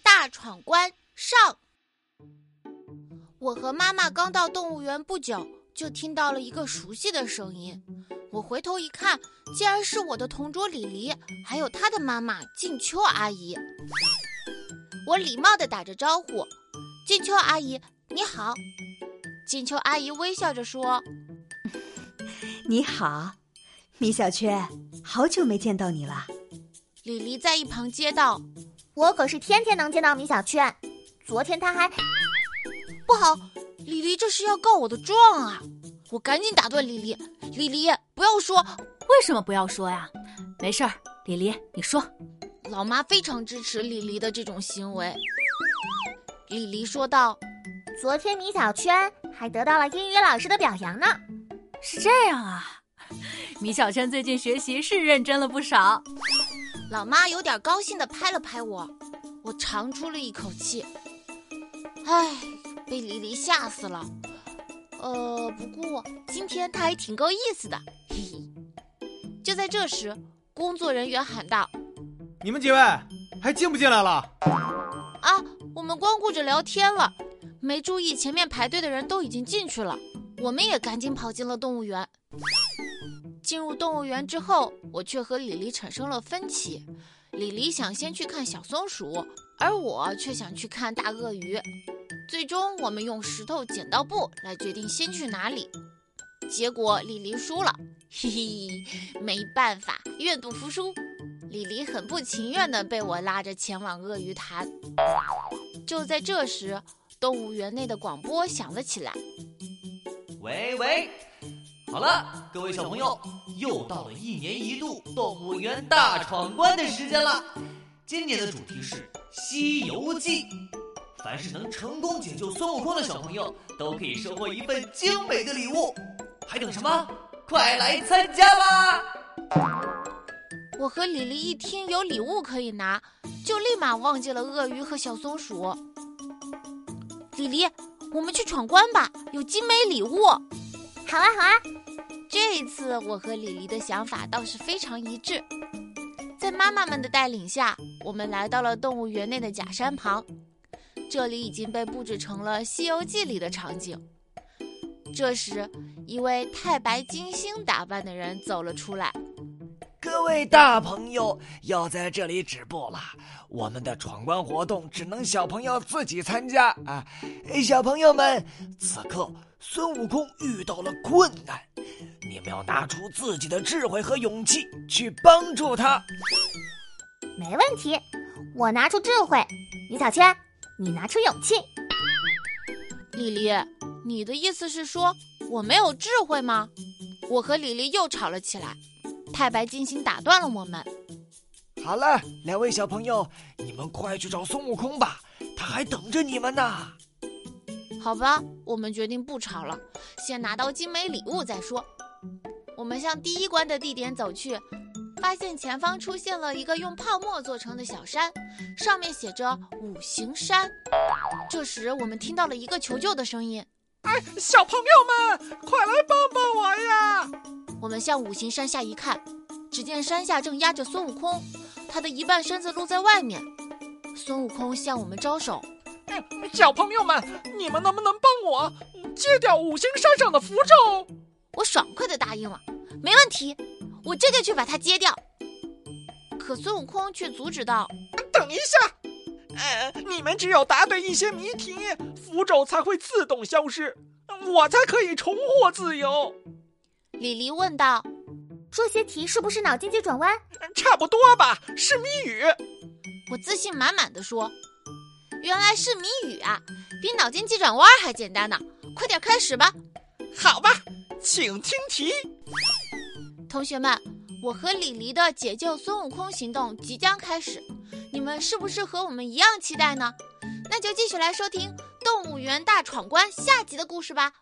大闯关上。我和妈妈刚到动物园不久，就听到了一个熟悉的声音。我回头一看，竟然是我的同桌李黎，还有她的妈妈静秋阿姨。我礼貌地打着招呼：“静秋阿姨，你好。”静秋阿姨微笑着说：“ 你好，米小圈，好久没见到你了。”李黎在一旁接道：“我可是天天能见到米小圈，昨天他还……不好，李黎这是要告我的状啊！”我赶紧打断李黎：“李黎，不要说，为什么不要说呀？没事儿，李黎，你说。”老妈非常支持李黎的这种行为。李黎说道：“昨天米小圈还得到了英语老师的表扬呢。”是这样啊，米小圈最近学习是认真了不少。老妈有点高兴地拍了拍我，我长出了一口气。唉，被黎黎吓死了。呃，不过今天他还挺够意思的，嘿嘿。就在这时，工作人员喊道：“你们几位还进不进来了？”啊，我们光顾着聊天了，没注意前面排队的人都已经进去了，我们也赶紧跑进了动物园。进入动物园之后，我却和李黎产生了分歧。李黎想先去看小松鼠，而我却想去看大鳄鱼。最终，我们用石头剪刀布来决定先去哪里。结果李黎输了，嘿嘿，没办法，愿赌服输。李黎很不情愿地被我拉着前往鳄鱼潭。就在这时，动物园内的广播响了起来：“喂喂。”好了，各位小朋友，又到了一年一度动物园大闯关的时间了。今年的主题是《西游记》，凡是能成功解救孙悟空的小朋友，都可以收获一份精美的礼物。还等什么？快来参加吧！我和李黎一听有礼物可以拿，就立马忘记了鳄鱼和小松鼠。李黎，我们去闯关吧，有精美礼物。好啊，好啊。这一次，我和李黎的想法倒是非常一致。在妈妈们的带领下，我们来到了动物园内的假山旁。这里已经被布置成了《西游记》里的场景。这时，一位太白金星打扮的人走了出来。各位大朋友，要在这里止步了。我们的闯关活动只能小朋友自己参加啊！小朋友们，此刻孙悟空遇到了困难。你们要拿出自己的智慧和勇气去帮助他。没问题，我拿出智慧，米小圈，你拿出勇气。李黎，你的意思是说我没有智慧吗？我和李黎又吵了起来。太白金星打断了我们。好了，两位小朋友，你们快去找孙悟空吧，他还等着你们呢。好吧，我们决定不吵了，先拿到精美礼物再说。我们向第一关的地点走去，发现前方出现了一个用泡沫做成的小山，上面写着“五行山”。这时，我们听到了一个求救的声音：“哎，小朋友们，快来帮帮我呀！”我们向五行山下一看，只见山下正压着孙悟空，他的一半身子露在外面。孙悟空向我们招手：“小朋友们，你们能不能帮我揭掉五行山上的符咒？”我爽快地答应了。没问题，我这就去把它揭掉。可孙悟空却阻止道：“等一下，呃，你们只有答对一些谜题，符咒才会自动消失，我才可以重获自由。”李黎问道：“这些题是不是脑筋急转弯？”“差不多吧，是谜语。”我自信满满的说：“原来是谜语啊，比脑筋急转弯还简单呢！快点开始吧。”“好吧，请听题。”同学们，我和李黎的解救孙悟空行动即将开始，你们是不是和我们一样期待呢？那就继续来收听《动物园大闯关》下集的故事吧。